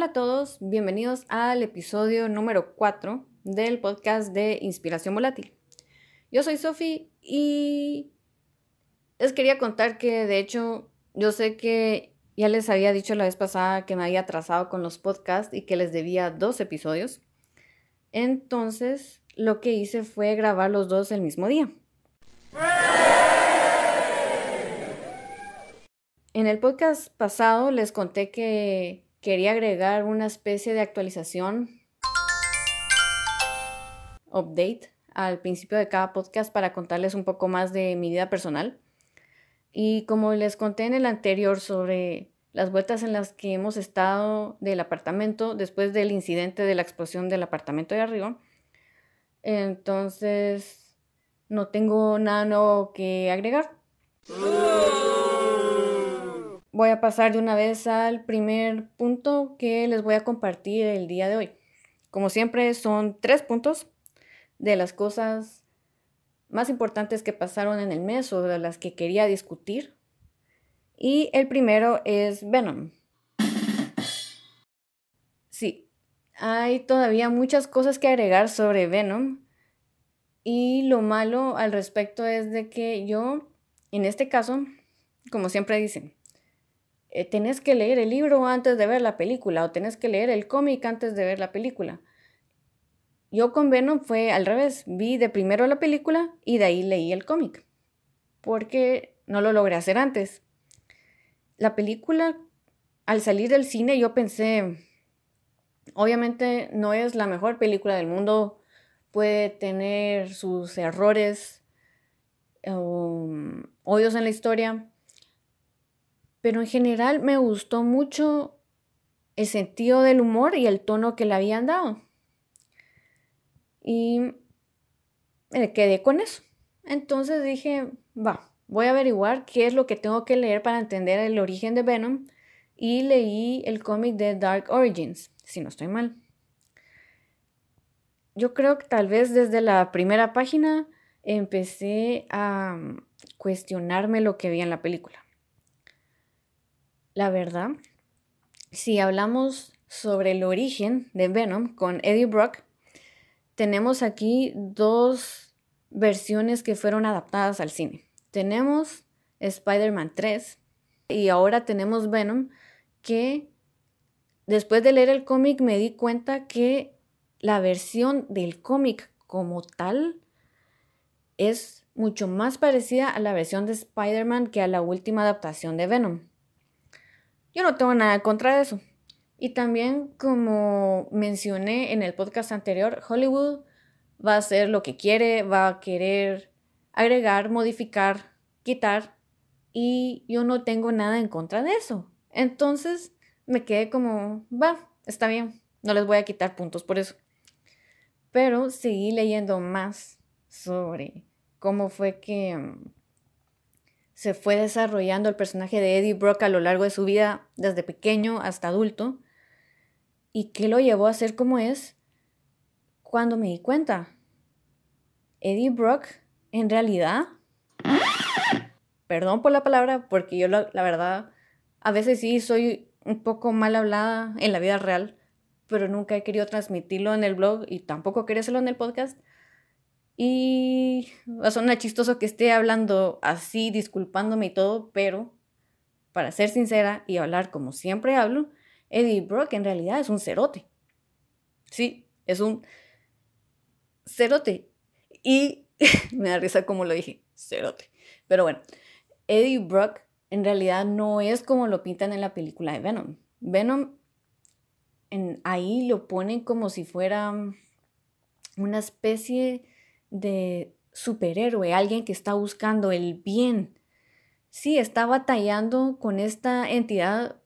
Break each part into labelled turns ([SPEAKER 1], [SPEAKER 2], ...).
[SPEAKER 1] Hola a todos, bienvenidos al episodio número 4 del podcast de Inspiración Volátil. Yo soy Sofi y les quería contar que de hecho yo sé que ya les había dicho la vez pasada que me había atrasado con los podcasts y que les debía dos episodios. Entonces lo que hice fue grabar los dos el mismo día. En el podcast pasado les conté que quería agregar una especie de actualización, update, al principio de cada podcast para contarles un poco más de mi vida personal. Y como les conté en el anterior sobre las vueltas en las que hemos estado del apartamento después del incidente de la explosión del apartamento de arriba, entonces no tengo nada nuevo que agregar voy a pasar de una vez al primer punto que les voy a compartir el día de hoy. Como siempre, son tres puntos de las cosas más importantes que pasaron en el mes o de las que quería discutir. Y el primero es Venom. Sí, hay todavía muchas cosas que agregar sobre Venom. Y lo malo al respecto es de que yo, en este caso, como siempre dicen, eh, tenés que leer el libro antes de ver la película o tenés que leer el cómic antes de ver la película. Yo con Venom fue al revés, vi de primero la película y de ahí leí el cómic, porque no lo logré hacer antes. La película, al salir del cine, yo pensé, obviamente no es la mejor película del mundo, puede tener sus errores, um, odios en la historia, pero en general me gustó mucho el sentido del humor y el tono que le habían dado. Y me quedé con eso. Entonces dije, va, voy a averiguar qué es lo que tengo que leer para entender el origen de Venom y leí el cómic de Dark Origins, si no estoy mal. Yo creo que tal vez desde la primera página empecé a cuestionarme lo que vi en la película. La verdad, si hablamos sobre el origen de Venom con Eddie Brock, tenemos aquí dos versiones que fueron adaptadas al cine. Tenemos Spider-Man 3 y ahora tenemos Venom que después de leer el cómic me di cuenta que la versión del cómic como tal es mucho más parecida a la versión de Spider-Man que a la última adaptación de Venom. Yo no tengo nada contra eso. Y también, como mencioné en el podcast anterior, Hollywood va a hacer lo que quiere, va a querer agregar, modificar, quitar, y yo no tengo nada en contra de eso. Entonces me quedé como, va, está bien, no les voy a quitar puntos por eso. Pero seguí leyendo más sobre cómo fue que mm, se fue desarrollando el personaje de Eddie Brock a lo largo de su vida, desde pequeño hasta adulto, y qué lo llevó a ser como es cuando me di cuenta. Eddie Brock, en realidad, perdón por la palabra, porque yo la, la verdad, a veces sí soy un poco mal hablada en la vida real, pero nunca he querido transmitirlo en el blog y tampoco quería hacerlo en el podcast. Y va a sonar chistoso que esté hablando así, disculpándome y todo, pero para ser sincera y hablar como siempre hablo, Eddie Brock en realidad es un cerote. Sí, es un cerote. Y me da risa como lo dije, cerote. Pero bueno, Eddie Brock en realidad no es como lo pintan en la película de Venom. Venom en, ahí lo ponen como si fuera una especie de superhéroe, alguien que está buscando el bien. Sí, está batallando con esta entidad,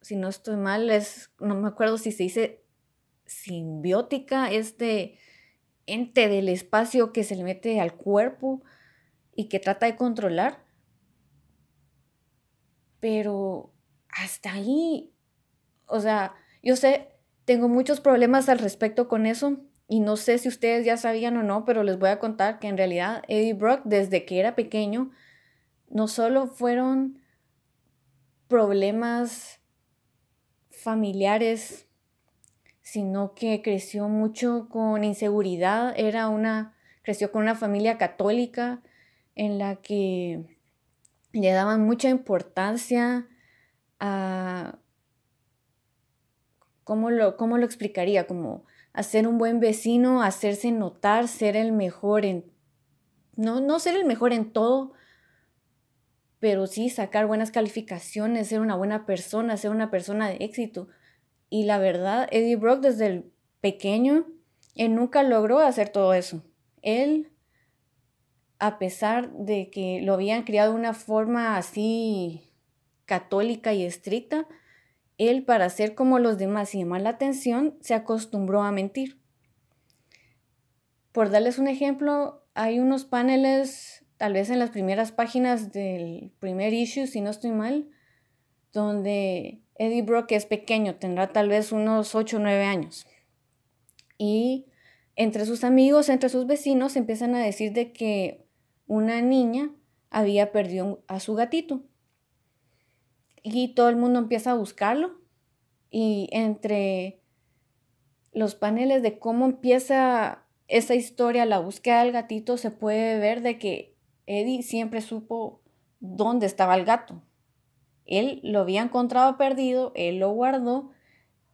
[SPEAKER 1] si no estoy mal, es, no me acuerdo si se dice simbiótica, este ente del espacio que se le mete al cuerpo y que trata de controlar. Pero hasta ahí, o sea, yo sé, tengo muchos problemas al respecto con eso, y no sé si ustedes ya sabían o no, pero les voy a contar que en realidad Eddie Brock, desde que era pequeño, no solo fueron problemas familiares sino que creció mucho con inseguridad, era una, creció con una familia católica en la que le daban mucha importancia a, ¿cómo lo, cómo lo explicaría? Como hacer un buen vecino, hacerse notar, ser el mejor en, no, no ser el mejor en todo, pero sí sacar buenas calificaciones, ser una buena persona, ser una persona de éxito. Y la verdad, Eddie Brock desde el pequeño, él nunca logró hacer todo eso. Él, a pesar de que lo habían criado de una forma así católica y estricta, él para ser como los demás y llamar la atención, se acostumbró a mentir. Por darles un ejemplo, hay unos paneles tal vez en las primeras páginas del primer issue, si no estoy mal, donde Eddie Brock es pequeño, tendrá tal vez unos 8 o 9 años. Y entre sus amigos, entre sus vecinos, empiezan a decir de que una niña había perdido a su gatito. Y todo el mundo empieza a buscarlo. Y entre los paneles de cómo empieza esa historia, la búsqueda del gatito, se puede ver de que Eddie siempre supo dónde estaba el gato. Él lo había encontrado perdido, él lo guardó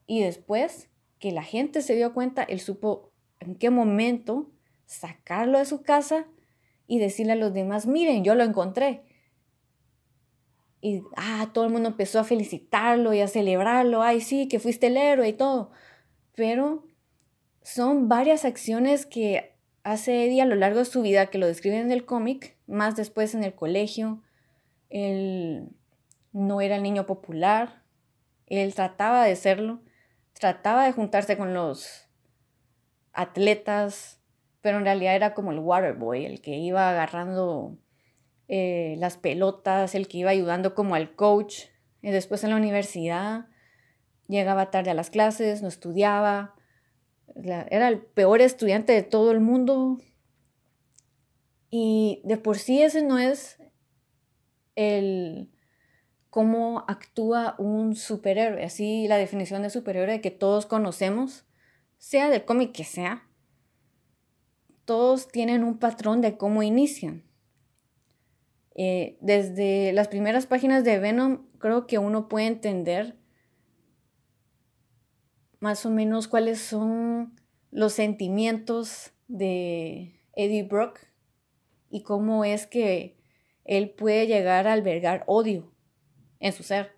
[SPEAKER 1] y después que la gente se dio cuenta, él supo en qué momento sacarlo de su casa y decirle a los demás, miren, yo lo encontré. Y ah, todo el mundo empezó a felicitarlo y a celebrarlo, ay sí, que fuiste el héroe y todo. Pero son varias acciones que hace Eddie a lo largo de su vida, que lo describen en el cómic, más después en el colegio. Él no era el niño popular, él trataba de serlo, trataba de juntarse con los atletas, pero en realidad era como el waterboy, el que iba agarrando eh, las pelotas, el que iba ayudando como al coach. Y después en la universidad llegaba tarde a las clases, no estudiaba, era el peor estudiante de todo el mundo. Y de por sí ese no es el cómo actúa un superhéroe, así la definición de superhéroe que todos conocemos, sea del cómic que sea. Todos tienen un patrón de cómo inician. Eh, desde las primeras páginas de Venom creo que uno puede entender más o menos cuáles son los sentimientos de Eddie Brock y cómo es que él puede llegar a albergar odio en su ser.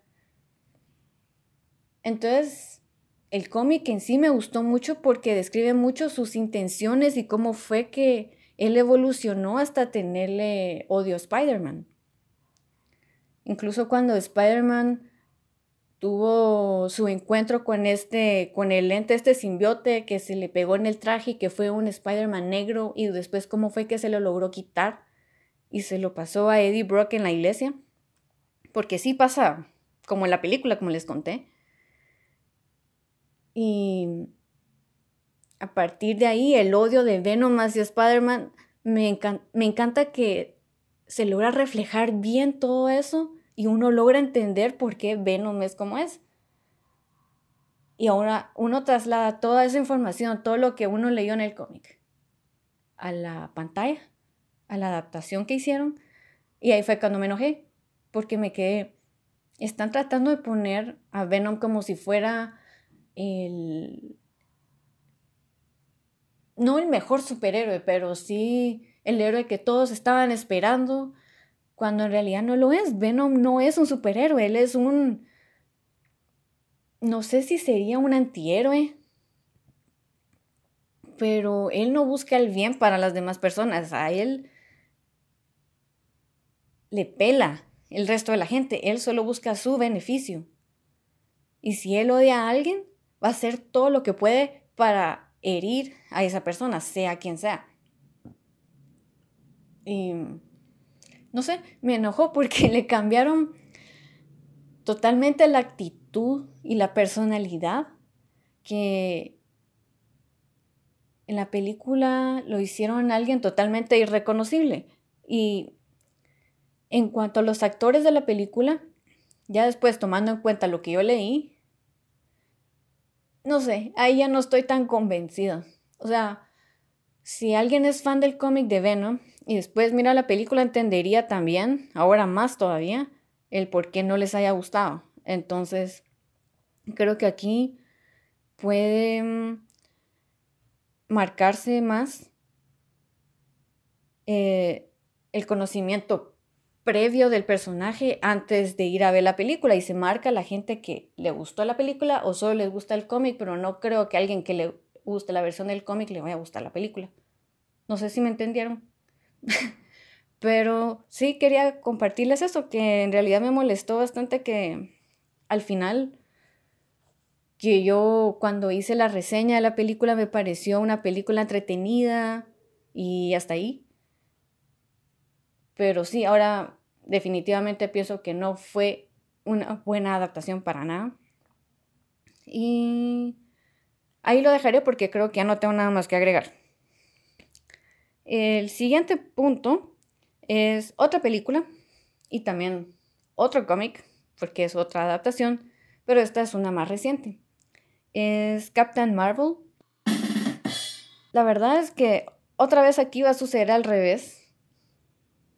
[SPEAKER 1] Entonces, el cómic en sí me gustó mucho porque describe mucho sus intenciones y cómo fue que él evolucionó hasta tenerle odio a Spider-Man. Incluso cuando Spider-Man tuvo su encuentro con este, con el lente, este simbiote que se le pegó en el traje y que fue un Spider-Man negro y después cómo fue que se lo logró quitar y se lo pasó a Eddie Brock en la iglesia. Porque sí pasa, como en la película, como les conté. Y a partir de ahí, el odio de Venom hacia Spider-Man, me, me encanta que se logra reflejar bien todo eso y uno logra entender por qué Venom es como es. Y ahora uno traslada toda esa información, todo lo que uno leyó en el cómic, a la pantalla, a la adaptación que hicieron. Y ahí fue cuando me enojé, porque me quedé, están tratando de poner a Venom como si fuera el... No el mejor superhéroe, pero sí el héroe que todos estaban esperando, cuando en realidad no lo es. Venom no es un superhéroe, él es un... No sé si sería un antihéroe, pero él no busca el bien para las demás personas, a él le pela el resto de la gente, él solo busca su beneficio. Y si él odia a alguien, va a hacer todo lo que puede para herir a esa persona, sea quien sea. Y no sé, me enojó porque le cambiaron totalmente la actitud y la personalidad que en la película lo hicieron alguien totalmente irreconocible. Y en cuanto a los actores de la película, ya después tomando en cuenta lo que yo leí, no sé, ahí ya no estoy tan convencida. O sea, si alguien es fan del cómic de Venom y después mira la película, entendería también, ahora más todavía, el por qué no les haya gustado. Entonces, creo que aquí puede mm, marcarse más eh, el conocimiento previo del personaje antes de ir a ver la película y se marca a la gente que le gustó la película o solo les gusta el cómic, pero no creo que alguien que le guste la versión del cómic le vaya a gustar la película. No sé si me entendieron. pero sí quería compartirles eso, que en realidad me molestó bastante que al final que yo cuando hice la reseña de la película me pareció una película entretenida y hasta ahí. Pero sí, ahora definitivamente pienso que no fue una buena adaptación para nada. Y ahí lo dejaré porque creo que ya no tengo nada más que agregar. El siguiente punto es otra película y también otro cómic, porque es otra adaptación, pero esta es una más reciente. Es Captain Marvel. La verdad es que otra vez aquí va a suceder al revés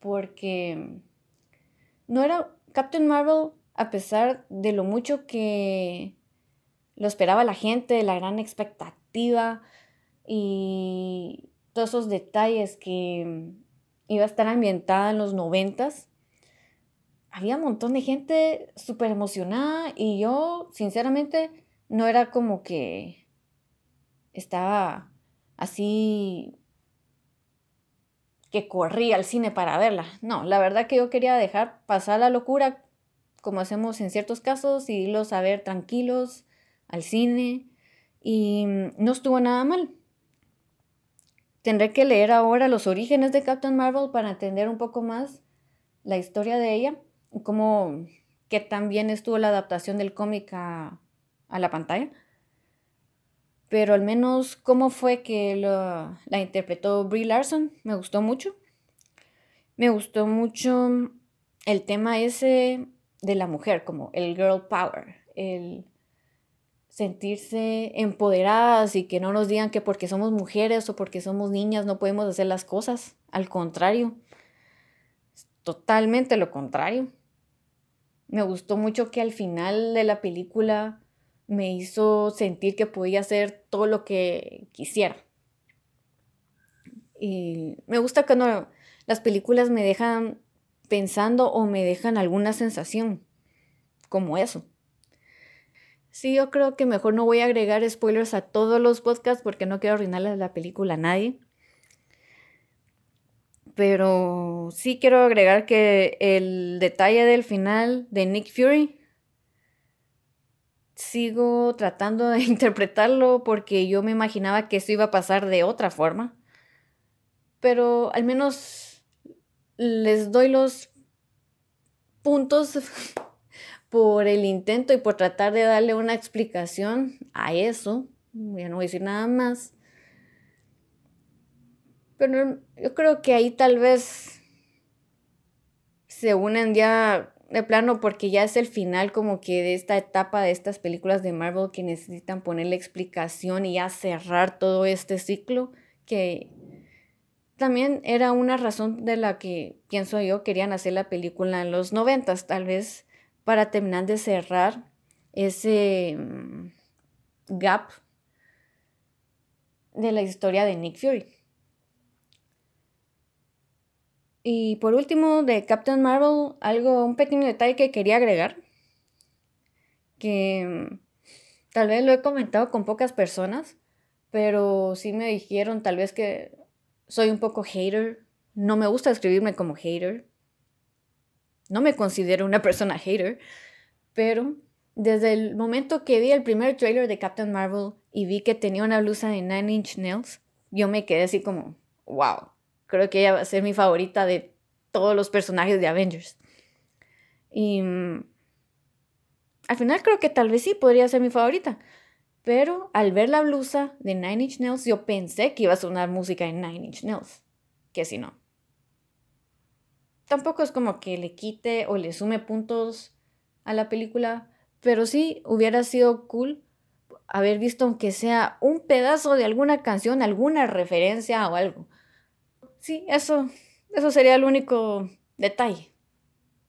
[SPEAKER 1] porque no era Captain Marvel, a pesar de lo mucho que lo esperaba la gente, la gran expectativa y todos esos detalles que iba a estar ambientada en los noventas. Había un montón de gente súper emocionada y yo, sinceramente, no era como que estaba así que corría al cine para verla. No, la verdad que yo quería dejar pasar la locura como hacemos en ciertos casos y irlos a ver tranquilos al cine y no estuvo nada mal. Tendré que leer ahora los orígenes de Captain Marvel para entender un poco más la historia de ella, cómo que también estuvo la adaptación del cómic a la pantalla pero al menos cómo fue que la interpretó Brie Larson, me gustó mucho. Me gustó mucho el tema ese de la mujer, como el girl power, el sentirse empoderadas y que no nos digan que porque somos mujeres o porque somos niñas no podemos hacer las cosas. Al contrario, totalmente lo contrario. Me gustó mucho que al final de la película me hizo sentir que podía hacer todo lo que quisiera. Y me gusta cuando las películas me dejan pensando o me dejan alguna sensación como eso. Sí, yo creo que mejor no voy a agregar spoilers a todos los podcasts porque no quiero arruinarle la película a nadie. Pero sí quiero agregar que el detalle del final de Nick Fury sigo tratando de interpretarlo porque yo me imaginaba que eso iba a pasar de otra forma. Pero al menos les doy los puntos por el intento y por tratar de darle una explicación a eso. Ya no voy a decir nada más. Pero yo creo que ahí tal vez se unen ya de plano porque ya es el final como que de esta etapa de estas películas de Marvel que necesitan ponerle explicación y ya cerrar todo este ciclo que también era una razón de la que pienso yo querían hacer la película en los noventas tal vez para terminar de cerrar ese mm, gap de la historia de Nick Fury. Y por último, de Captain Marvel, algo, un pequeño detalle que quería agregar, que mm, tal vez lo he comentado con pocas personas, pero sí me dijeron tal vez que soy un poco hater. No me gusta escribirme como hater. No me considero una persona hater, pero desde el momento que vi el primer trailer de Captain Marvel y vi que tenía una blusa de Nine Inch Nails, yo me quedé así como, wow, Creo que ella va a ser mi favorita de todos los personajes de Avengers. Y mm, al final creo que tal vez sí podría ser mi favorita. Pero al ver la blusa de Nine Inch Nails, yo pensé que iba a sonar música de Nine Inch Nails. Que si no. Tampoco es como que le quite o le sume puntos a la película. Pero sí hubiera sido cool haber visto aunque sea un pedazo de alguna canción, alguna referencia o algo. Sí, eso, eso sería el único detalle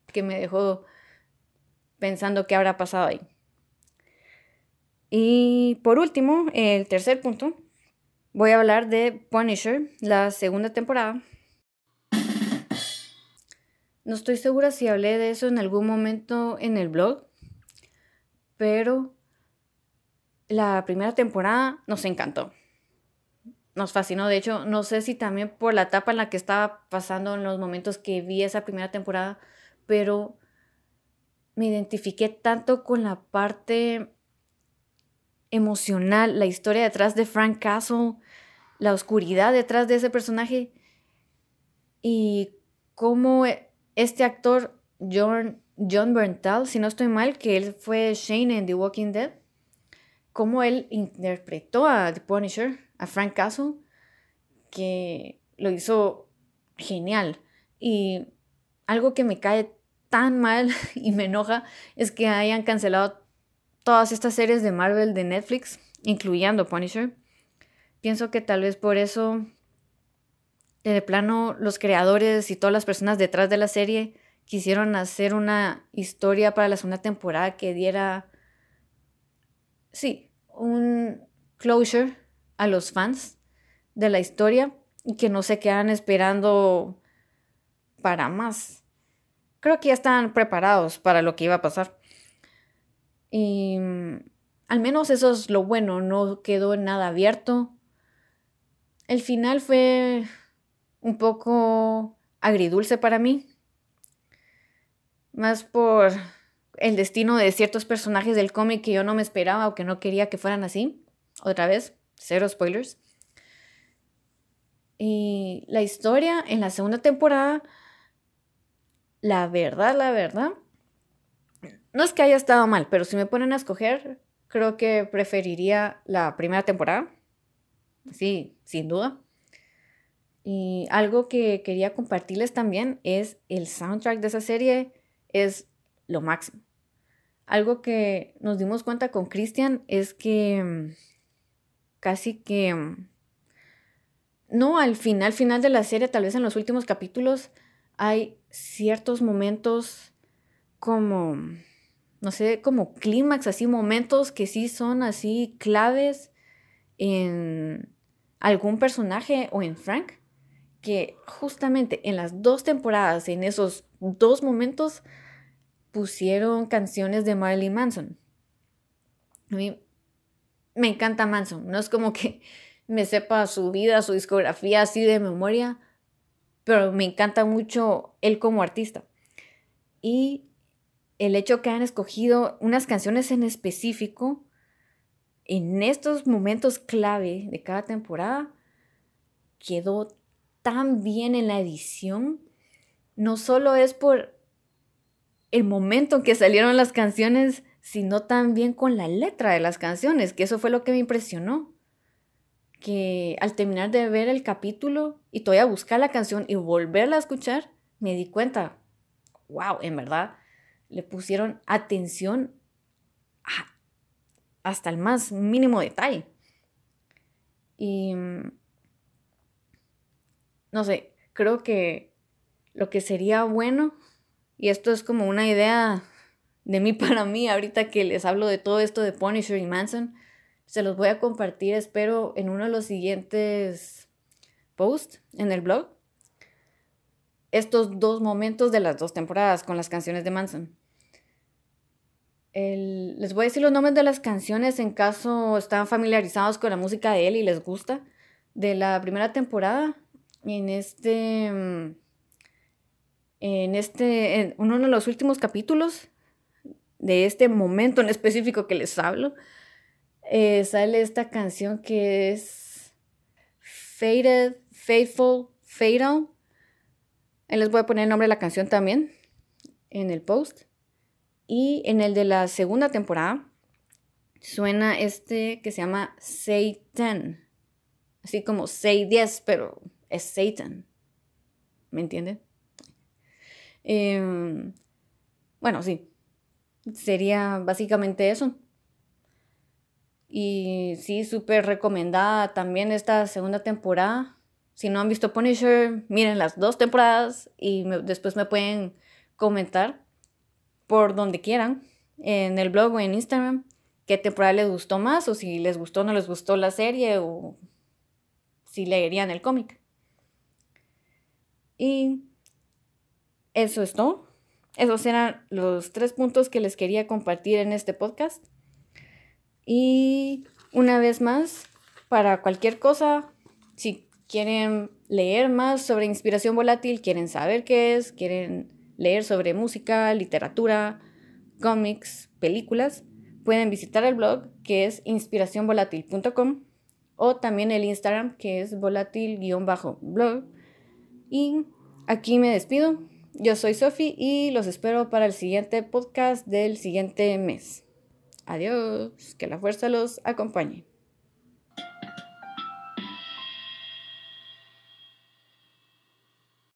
[SPEAKER 1] que me dejó pensando qué habrá pasado ahí. Y por último, el tercer punto, voy a hablar de Punisher, la segunda temporada. No estoy segura si hablé de eso en algún momento en el blog, pero la primera temporada nos encantó. Nos fascinó. De hecho, no sé si también por la etapa en la que estaba pasando en los momentos que vi esa primera temporada, pero me identifiqué tanto con la parte emocional, la historia detrás de Frank Castle, la oscuridad detrás de ese personaje y cómo este actor, John, John Berntal, si no estoy mal, que él fue Shane en The Walking Dead, cómo él interpretó a The Punisher, a Frank Castle, que lo hizo genial. Y algo que me cae tan mal y me enoja es que hayan cancelado todas estas series de Marvel de Netflix, incluyendo Punisher. Pienso que tal vez por eso, de plano, los creadores y todas las personas detrás de la serie quisieron hacer una historia para la segunda temporada que diera, sí, un closure a los fans de la historia y que no se quedan esperando para más. Creo que ya están preparados para lo que iba a pasar. Y mm, al menos eso es lo bueno, no quedó nada abierto. El final fue un poco agridulce para mí, más por el destino de ciertos personajes del cómic que yo no me esperaba o que no quería que fueran así. Otra vez, cero spoilers. Y la historia en la segunda temporada, la verdad, la verdad, no es que haya estado mal, pero si me ponen a escoger, creo que preferiría la primera temporada. Sí, sin duda. Y algo que quería compartirles también es el soundtrack de esa serie es lo máximo. Algo que nos dimos cuenta con Christian es que mm, casi que no al final final de la serie, tal vez en los últimos capítulos hay ciertos momentos como no sé, como clímax, así momentos que sí son así claves en algún personaje o en Frank, que justamente en las dos temporadas, en esos dos momentos, pusieron canciones de Marilyn Manson. A mí me encanta Manson, no es como que me sepa su vida, su discografía así de memoria, pero me encanta mucho él como artista. Y el hecho que han escogido unas canciones en específico en estos momentos clave de cada temporada quedó tan bien en la edición. No solo es por el momento en que salieron las canciones, sino también con la letra de las canciones, que eso fue lo que me impresionó. Que al terminar de ver el capítulo y todavía buscar la canción y volverla a escuchar, me di cuenta, wow, en verdad, le pusieron atención hasta el más mínimo detalle. Y mm, no sé, creo que lo que sería bueno, y esto es como una idea de mí para mí, ahorita que les hablo de todo esto de Punisher y Manson, se los voy a compartir, espero, en uno de los siguientes posts en el blog estos dos momentos de las dos temporadas con las canciones de Manson. les voy a decir los nombres de las canciones en caso están familiarizados con la música de él y les gusta. De la primera temporada, en este, en este, en uno de los últimos capítulos de este momento en específico que les hablo, eh, sale esta canción que es Faded, Faithful, Fatal les voy a poner el nombre de la canción también en el post. Y en el de la segunda temporada suena este que se llama Satan. Así como Say 10, pero es Satan. ¿Me entienden? Em, bueno, sí. Sería básicamente eso. Y sí, súper recomendada también esta segunda temporada. Si no han visto Punisher, miren las dos temporadas y después me pueden comentar por donde quieran, en el blog o en Instagram, qué temporada les gustó más o si les gustó o no les gustó la serie o si leerían el cómic. Y eso es todo. Esos eran los tres puntos que les quería compartir en este podcast. Y una vez más, para cualquier cosa, si quieren leer más sobre inspiración volátil, quieren saber qué es, quieren leer sobre música, literatura, cómics, películas, pueden visitar el blog que es inspiracionvolátil.com o también el Instagram que es volátil-blog. Y aquí me despido. Yo soy Sofi y los espero para el siguiente podcast del siguiente mes. Adiós, que la fuerza los acompañe.